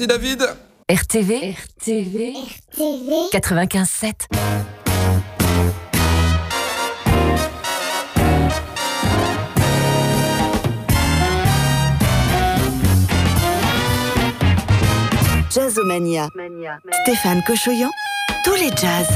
C'est David. RTV. RTV. RTV. 95.7. Jazzomania. Stéphane Cochoyan, tous les jazz.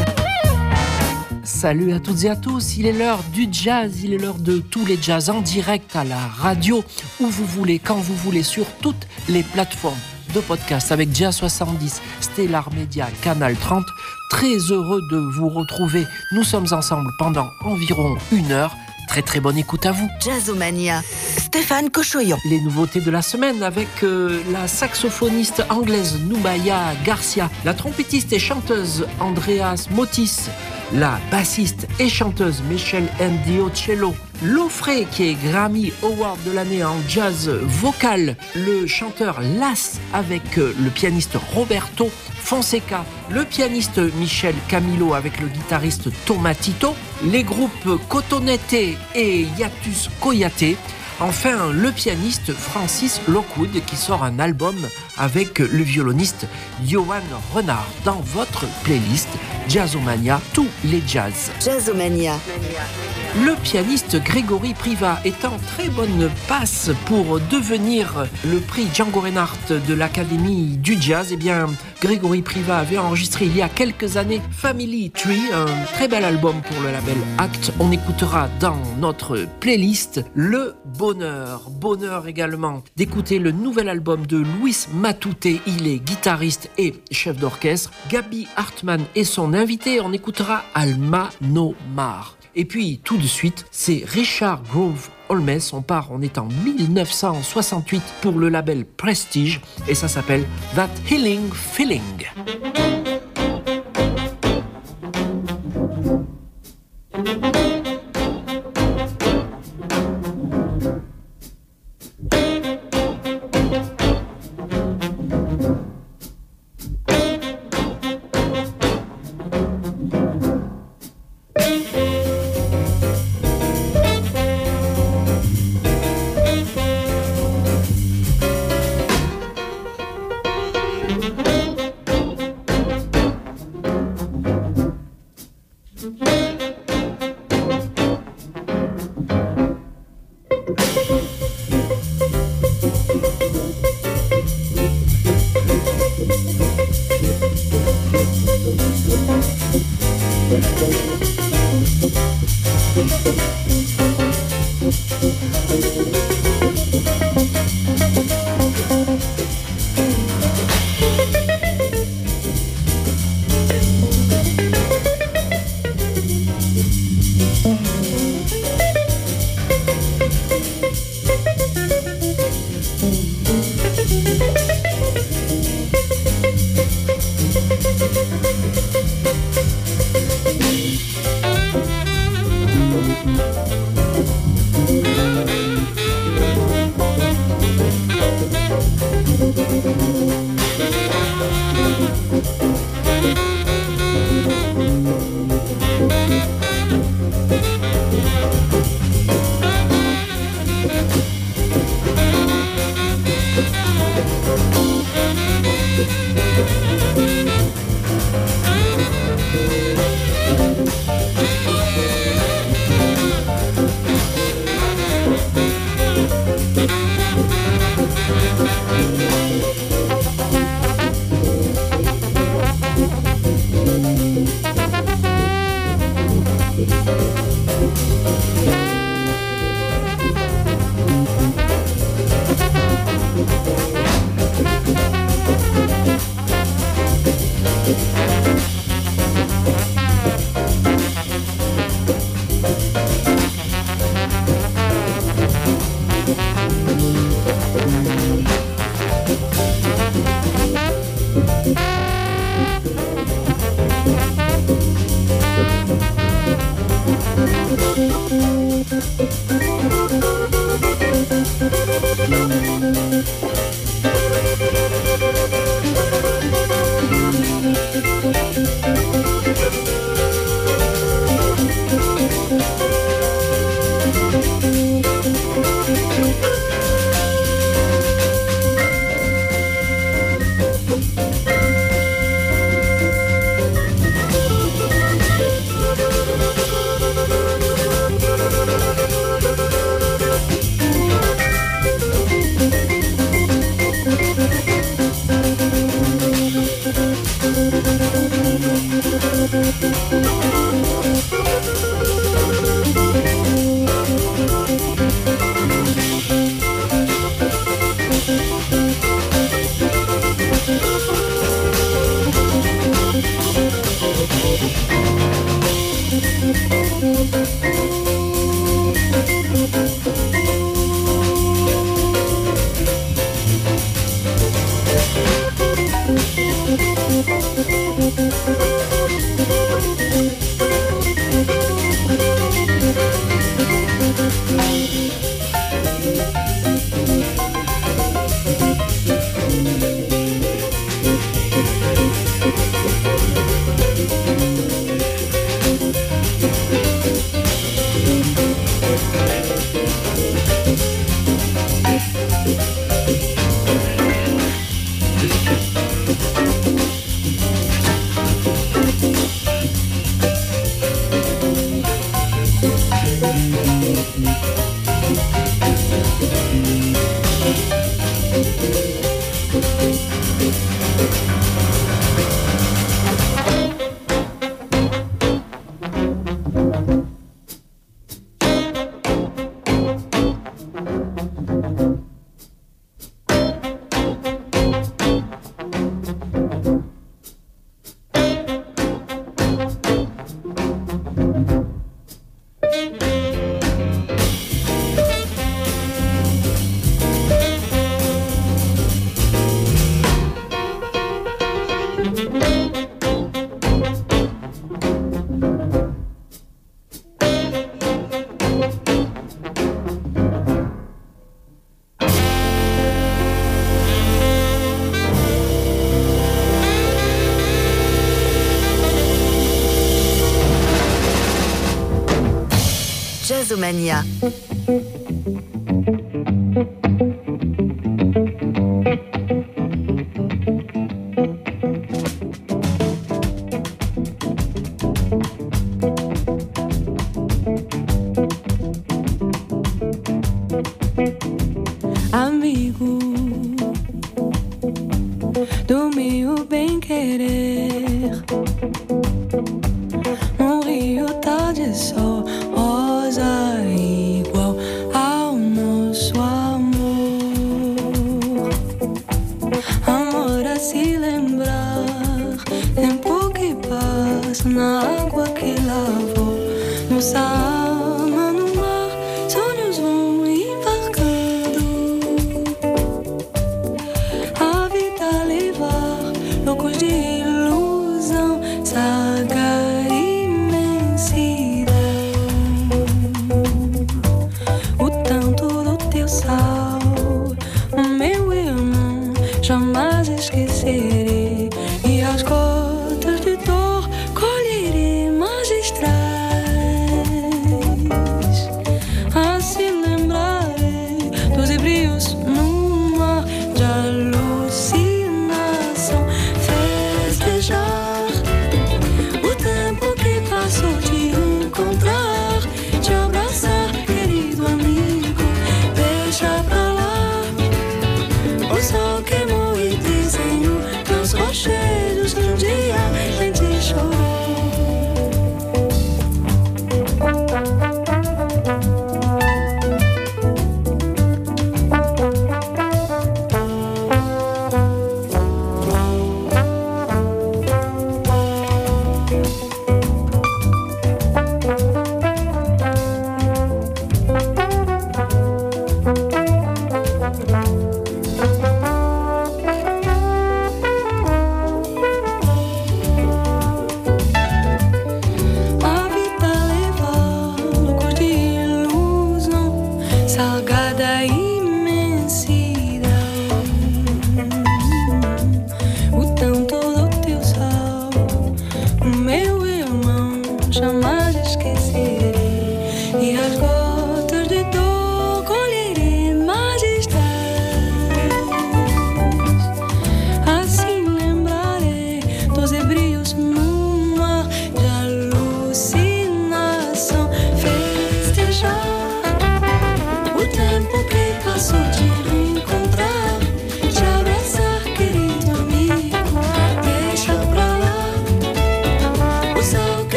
Salut à toutes et à tous, il est l'heure du jazz, il est l'heure de tous les jazz en direct à la radio, où vous voulez, quand vous voulez, sur toutes les plateformes de podcast avec Jazz 70, Stellar Media, Canal 30. Très heureux de vous retrouver. Nous sommes ensemble pendant environ une heure Très très bonne écoute à vous. Jazzomania, Stéphane Cochoyon. Les nouveautés de la semaine avec euh, la saxophoniste anglaise Nubaya Garcia, la trompettiste et chanteuse Andreas Motis, la bassiste et chanteuse Michelle Ndiocello, Lofré qui est Grammy Award de l'année en jazz vocal, le chanteur Las avec euh, le pianiste Roberto Fonseca, le pianiste Michel Camilo avec le guitariste Tomatito, les groupes Cotonete et Yatus Koyate, Enfin, le pianiste Francis Lockwood qui sort un album avec le violoniste Johan Renard dans votre playlist Jazzomania, tous les jazz. Jazzomania. Le pianiste Grégory Priva est en très bonne passe pour devenir le prix Django Reinhardt de l'Académie du Jazz. Eh bien, Grégory Priva avait enregistré il y a quelques années Family Tree, un très bel album pour le label Act. On écoutera dans notre playlist le bonheur, bonheur également d'écouter le nouvel album de Luis Matute. Il est guitariste et chef d'orchestre. Gabi Hartmann est son invité. On écoutera Alma No Mar. Et puis tout de suite, c'est Richard Grove Holmes. On part, on est en 1968 pour le label Prestige et ça s'appelle That Healing Feeling. Jazzomania.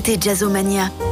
Écoutez Jazzomania.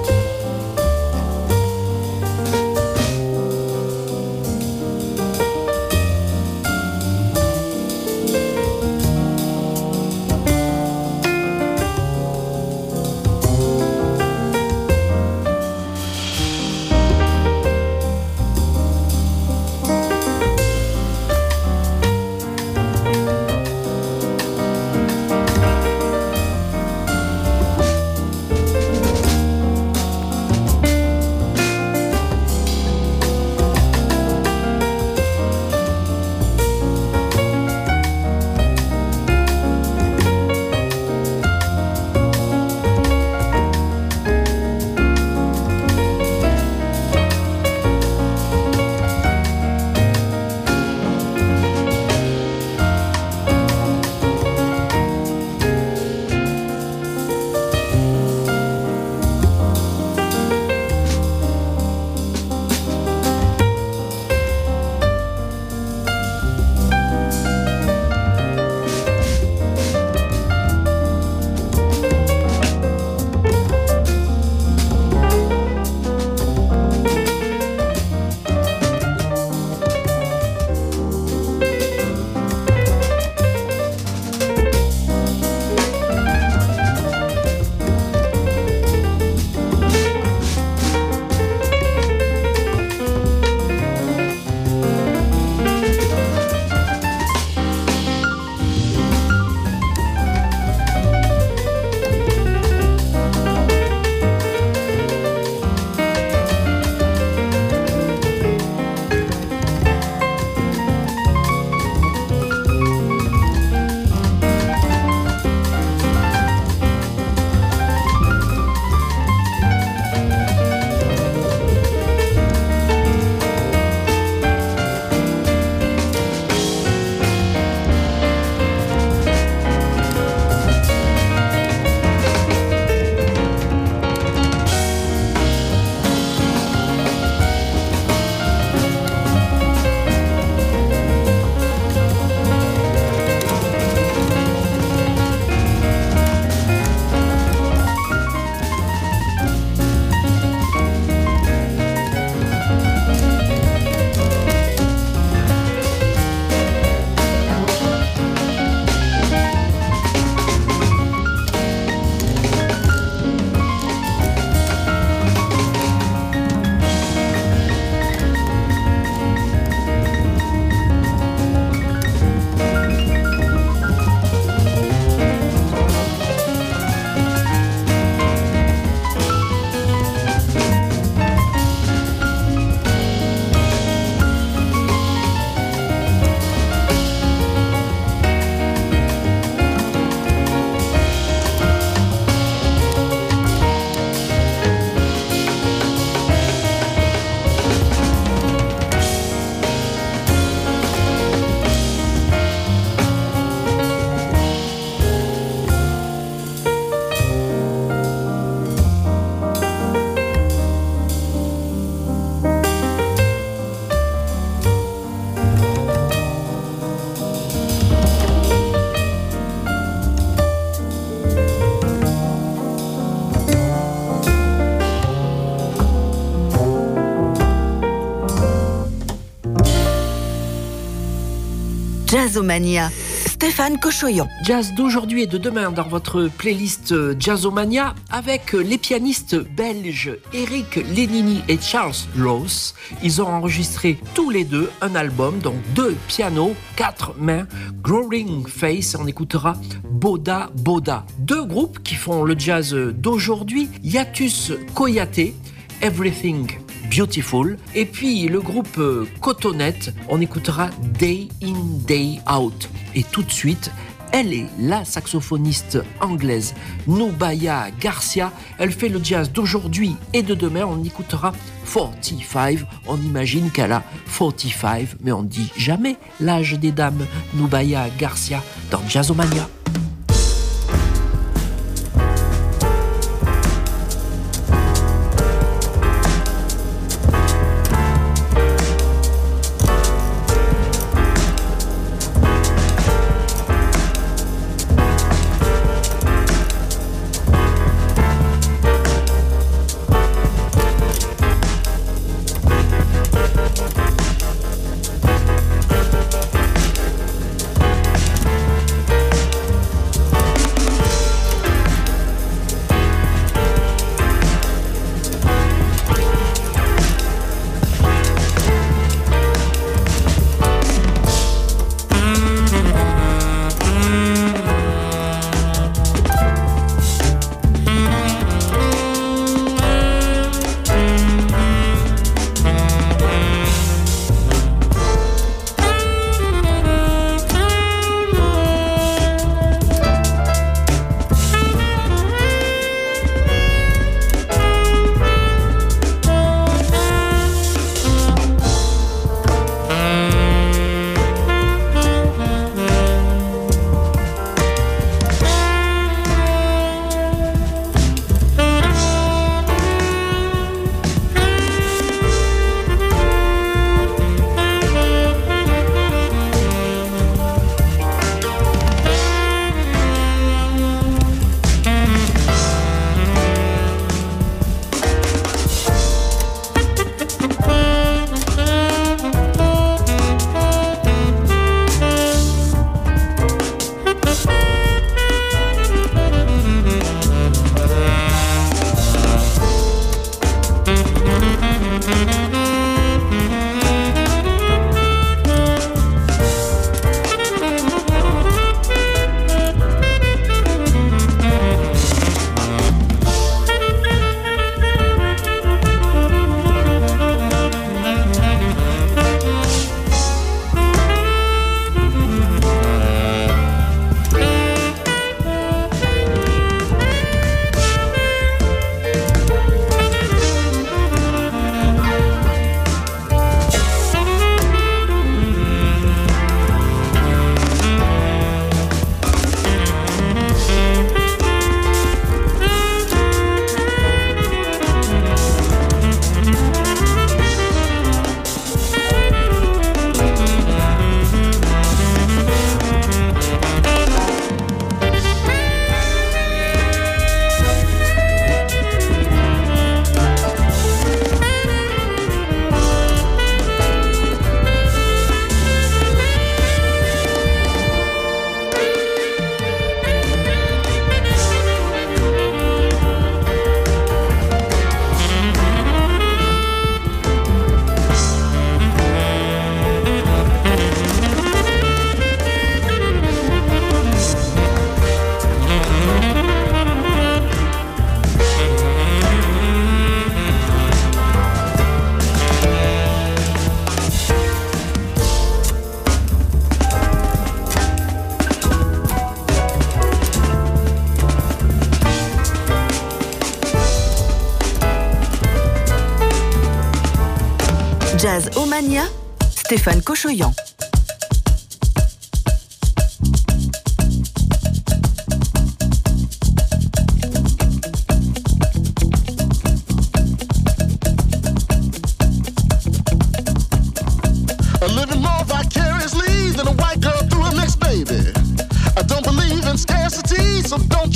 Jazzomania. Stéphane Cochoyon. Jazz d'aujourd'hui et de demain dans votre playlist Jazzomania avec les pianistes belges Eric Lenini et Charles Ross. Ils ont enregistré tous les deux un album, donc deux pianos, quatre mains, Growing Face. On écoutera Boda Boda. Deux groupes qui font le jazz d'aujourd'hui. Yatus Koyate, Everything Beautiful. Et puis le groupe euh, Cotonette, on écoutera Day In, Day Out. Et tout de suite, elle est la saxophoniste anglaise Nubaya Garcia. Elle fait le jazz d'aujourd'hui et de demain. On écoutera 45. On imagine qu'elle a 45, mais on dit jamais l'âge des dames. Nubaya Garcia dans Jazzomania.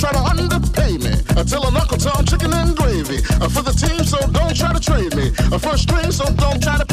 Try to underpay me. Uh, I tell an Uncle Tom chicken and gravy. Uh, for the team, so don't try to trade me. Uh, a first string, so don't try to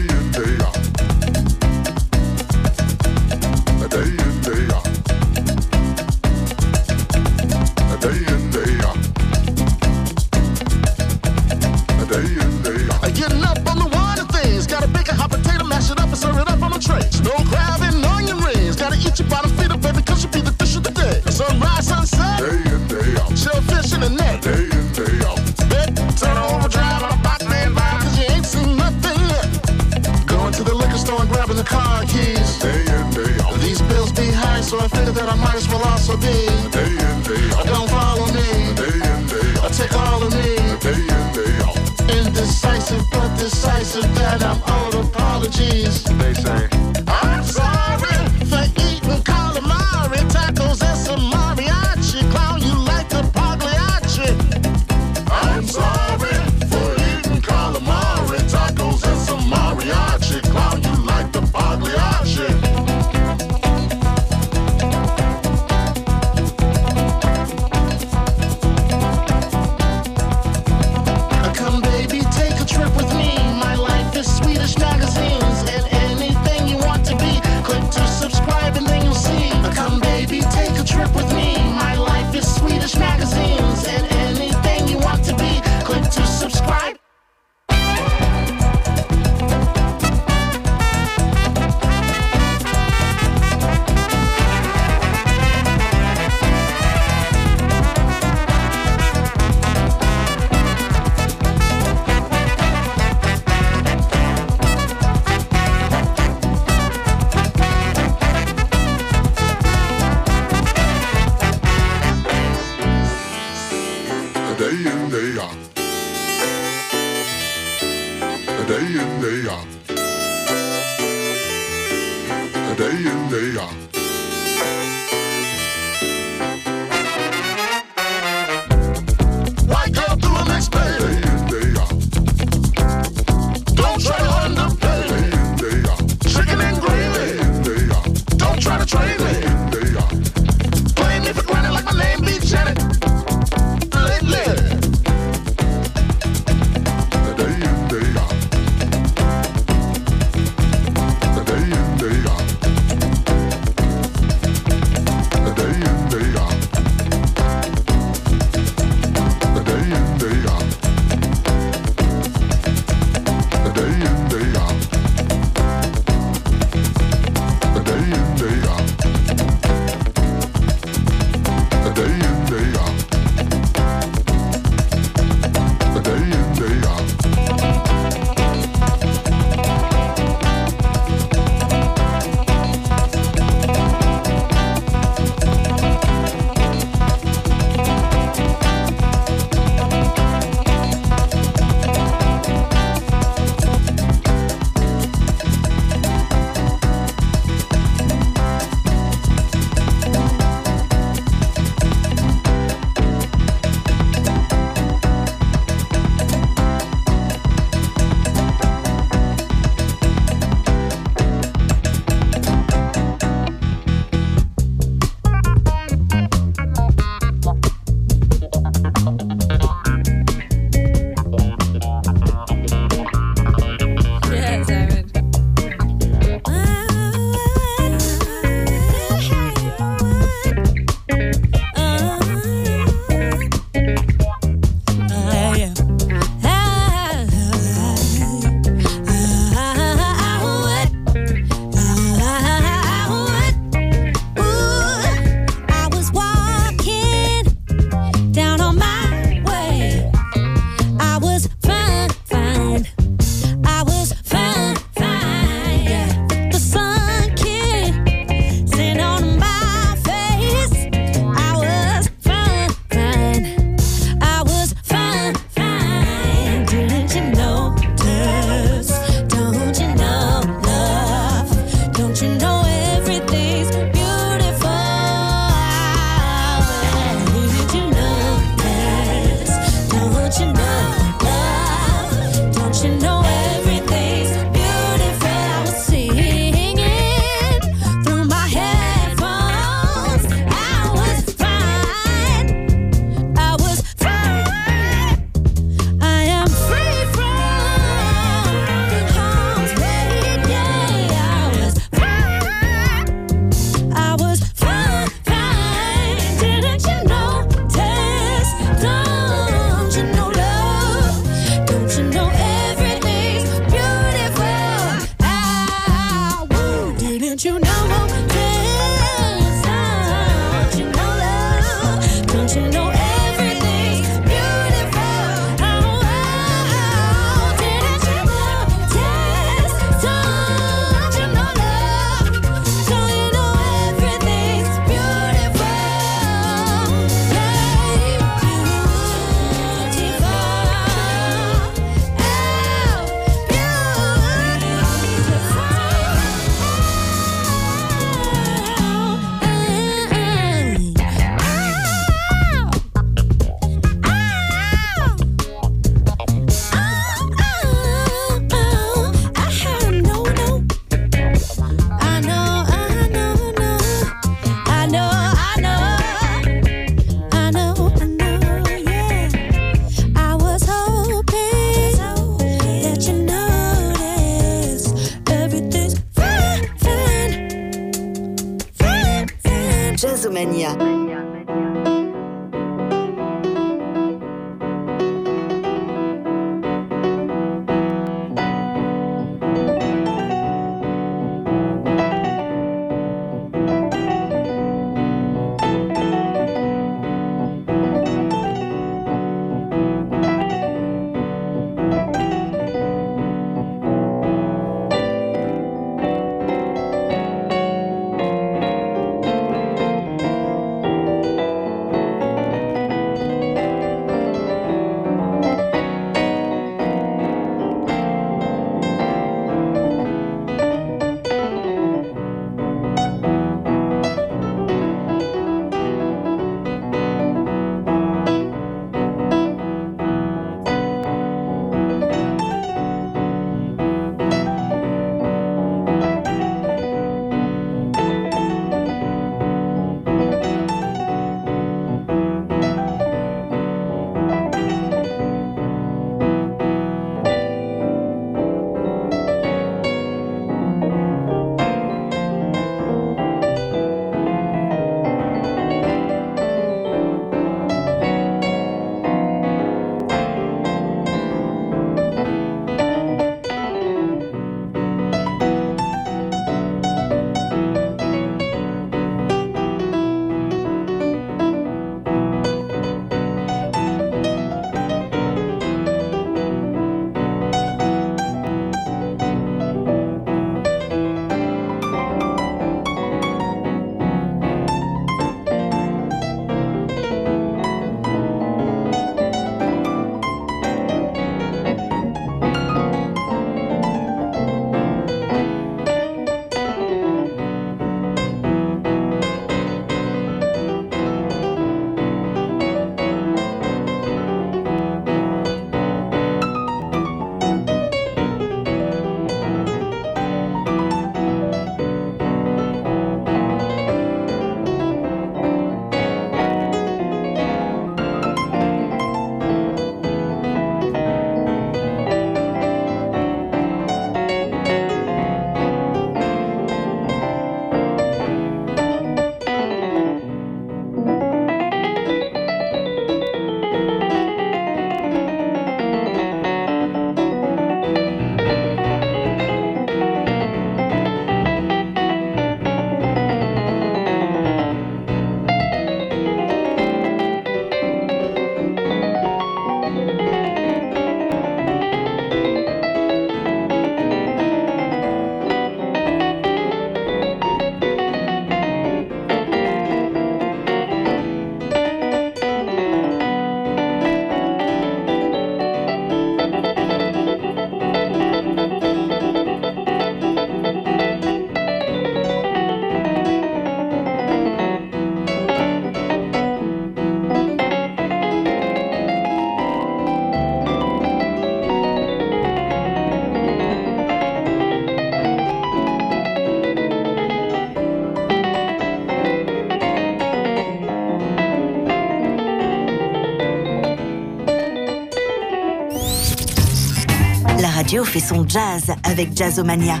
fait son jazz avec Jazzomania.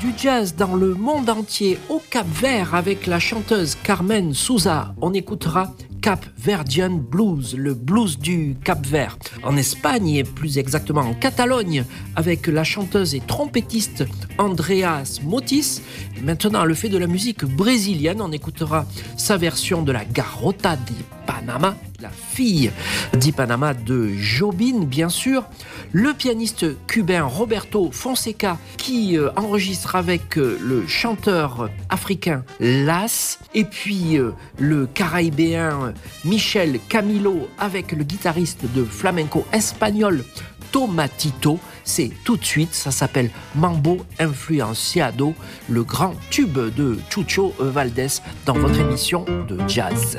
Du jazz dans le monde entier au Cap Vert avec la chanteuse Carmen Souza. On écoutera Cap Verdian Blues, le blues du Cap Vert. En Espagne et plus exactement en Catalogne avec la chanteuse et trompettiste Andreas Motis. Maintenant, le fait de la musique brésilienne, on écoutera sa version de la Garota de Panama la fille d'Ipanama de Jobin, bien sûr, le pianiste cubain Roberto Fonseca qui euh, enregistre avec euh, le chanteur africain Las, et puis euh, le caraïbéen Michel Camilo avec le guitariste de flamenco espagnol Tomatito. C'est tout de suite, ça s'appelle Mambo Influenciado, le grand tube de Chucho Valdés dans votre émission de jazz.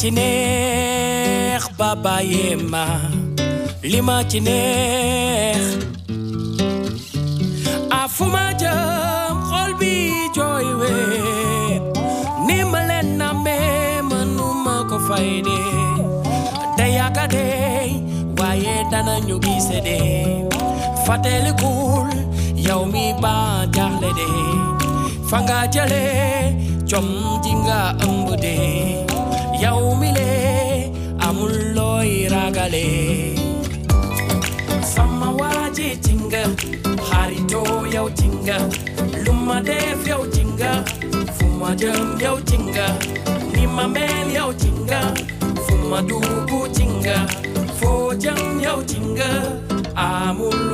limatinech baba yema. Limatinech afuma jam kolbi joywe nimalen na me manuma ko fayde dayaka de waye dana nyugi sede. Fatel kul yaumi ba jahle de. Fanga jale jom jinga ambude yaumile amul loy ragale sama waji tinga hari to yau tinga luma def yau tinga fuma jam yau tinga ni mamel yau tinga fuma dubu tinga fo jam yau tinga amul.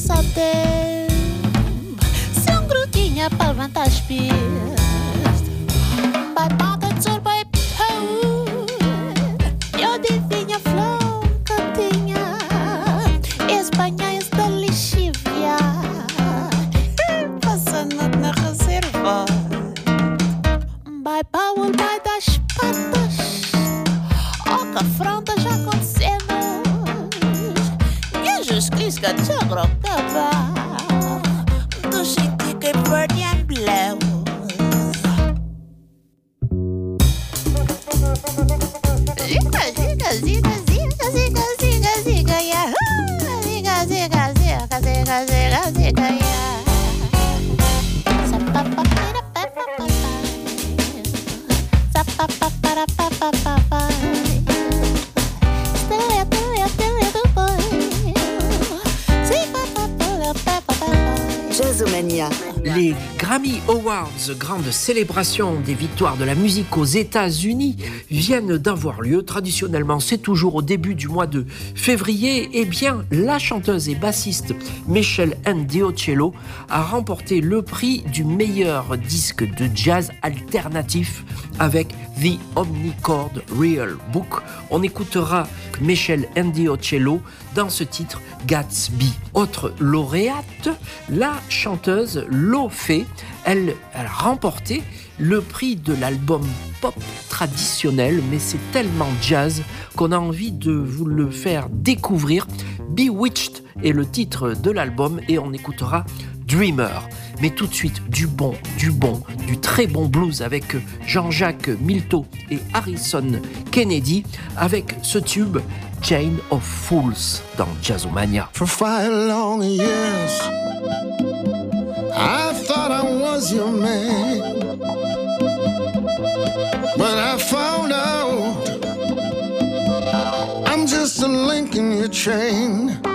saber se um grudinha palma tá espia. Célébration des victoires de la musique aux États-Unis, viennent d'avoir lieu. Traditionnellement, c'est toujours au début du mois de février. Eh bien, la chanteuse et bassiste Michelle Ndiocello a remporté le prix du meilleur disque de jazz alternatif avec The Omnichord Real Book. On écoutera Michelle Ndiocello dans ce titre Gatsby. Autre lauréate, la chanteuse Lo Fei. Elle, elle a remporté le prix de l'album pop traditionnel, mais c'est tellement jazz qu'on a envie de vous le faire découvrir. Bewitched est le titre de l'album et on écoutera Dreamer. Mais tout de suite, du bon, du bon, du très bon blues avec Jean-Jacques Milteau et Harrison Kennedy avec ce tube Chain of Fools dans Jazzomania. For five long years, I thought I was your man. But I found out I'm just a link in your chain.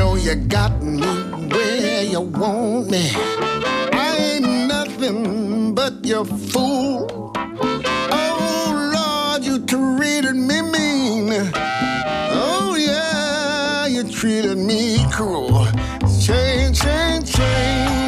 know you got me where you want me. I ain't nothing but your fool. Oh Lord, you treated me mean. Oh yeah, you treated me cruel. Change, change, change.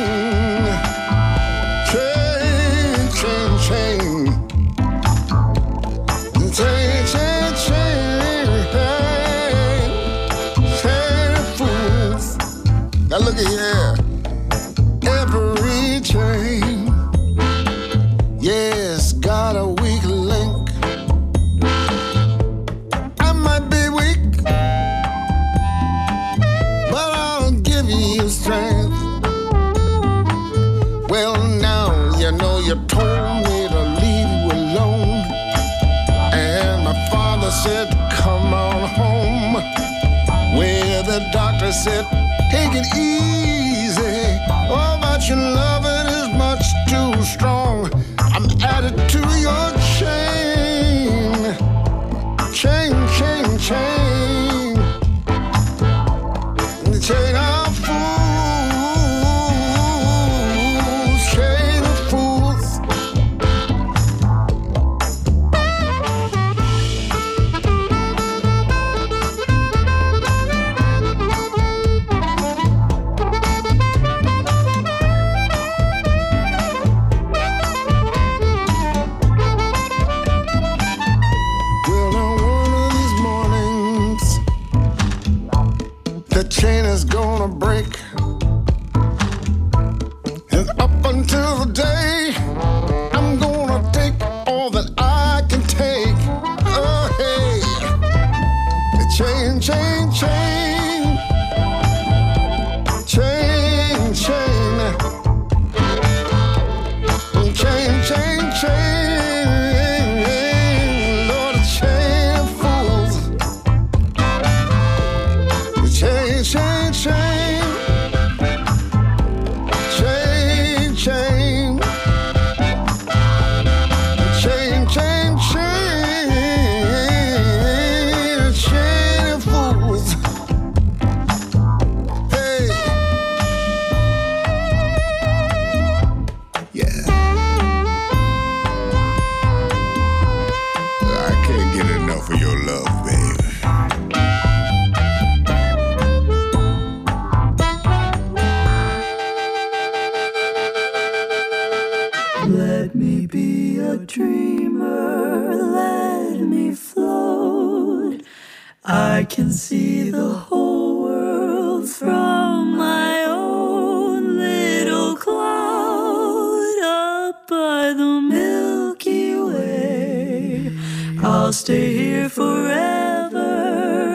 I'll stay here forever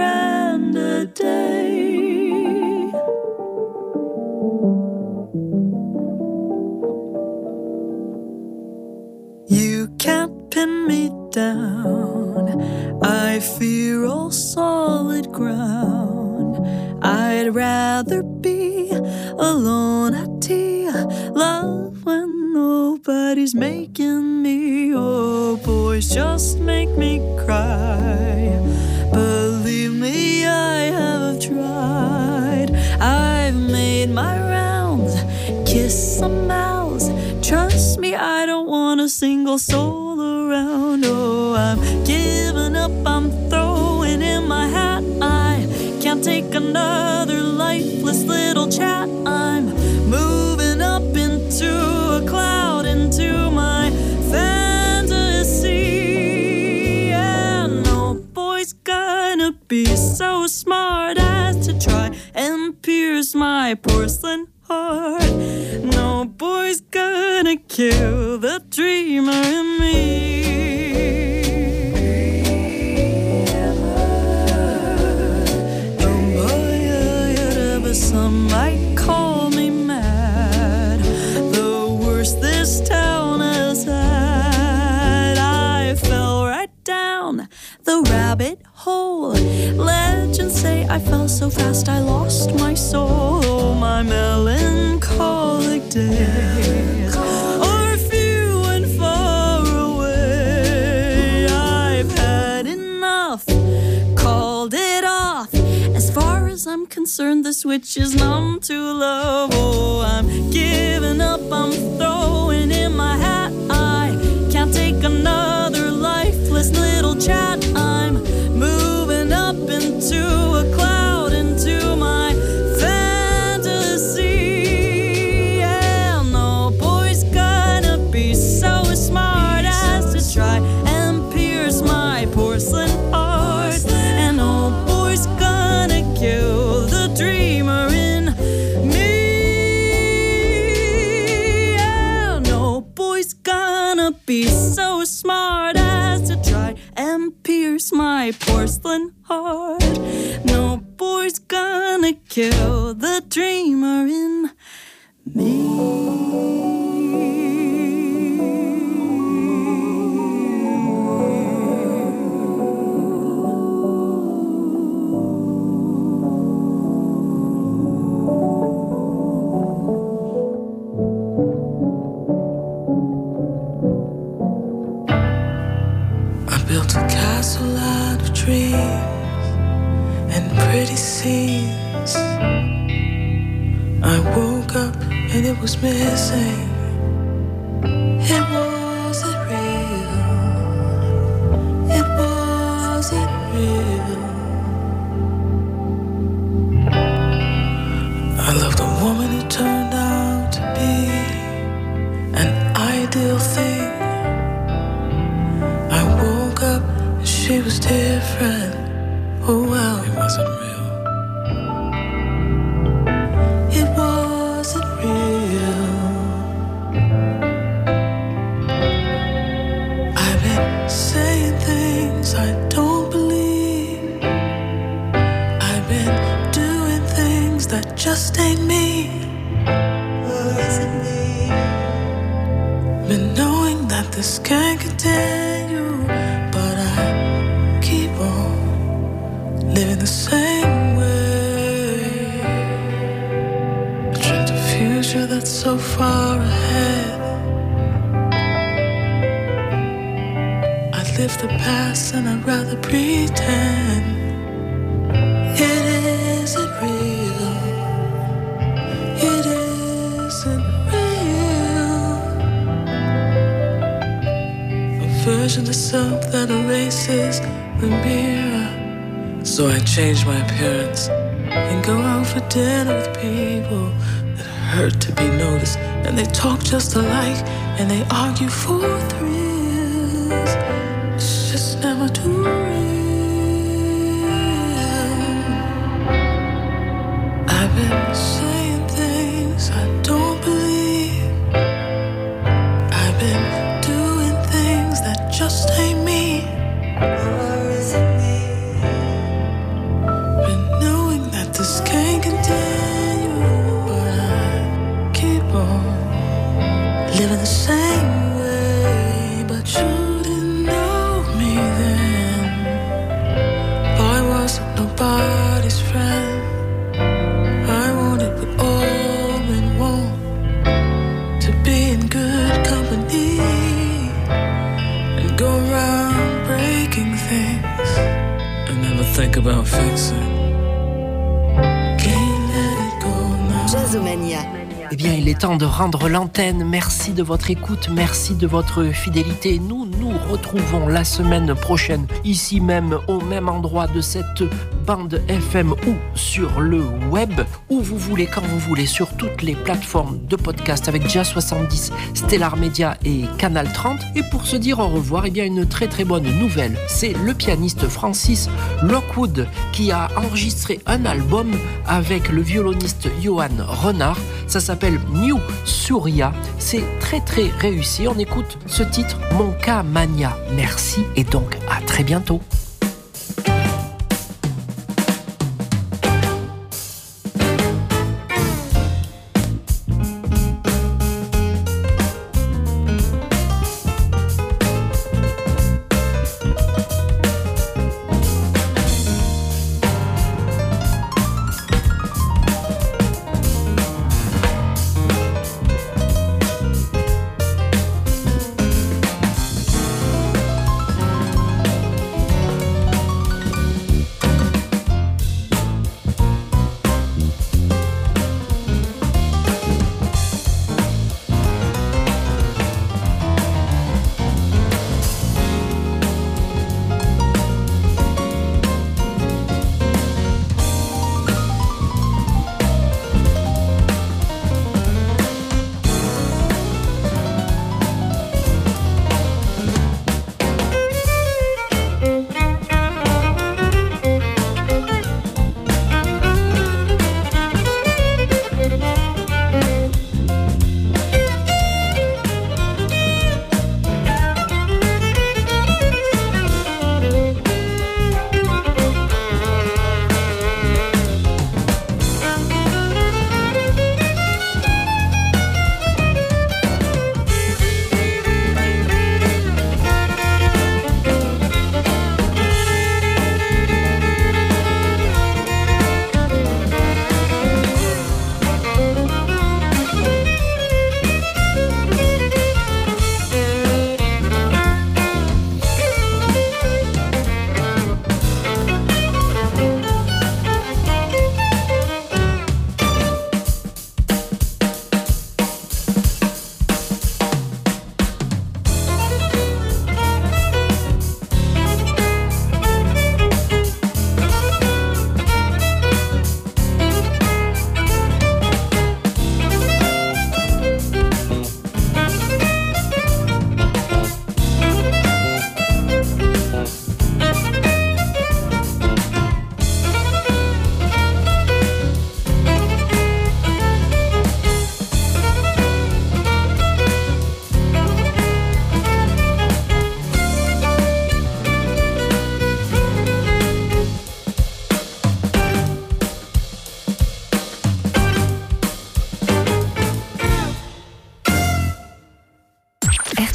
and a day. You can't pin me down. I fear all solid ground. I'd rather be alone at tea, love when nobody's made a single soul around. Oh, I'm giving up, I'm throwing in my hat. I can't take another lifeless concerned, the switch is numb to love. Oh, I'm giving up, I'm throwing in my hat. I can't take another lifeless little chat. I'm my porcelain heart. No boy's gonna kill the dreamer in was missing. Talk just alike, and they argue for three. de rendre l'antenne. Merci de votre écoute, merci de votre fidélité. Nous nous retrouvons la semaine prochaine, ici même, au même endroit de cette bande FM ou sur le web, où vous voulez, quand vous voulez, sur toutes les plateformes de podcast avec Jazz 70, Stellar Media et Canal 30. Et pour se dire au revoir, eh bien une très très bonne nouvelle, c'est le pianiste Francis Lockwood qui a enregistré un album avec le violoniste Johan Renard. Ça s'appelle New Surya. C'est très très réussi. On écoute ce titre, Monka Mania. Merci et donc à très bientôt.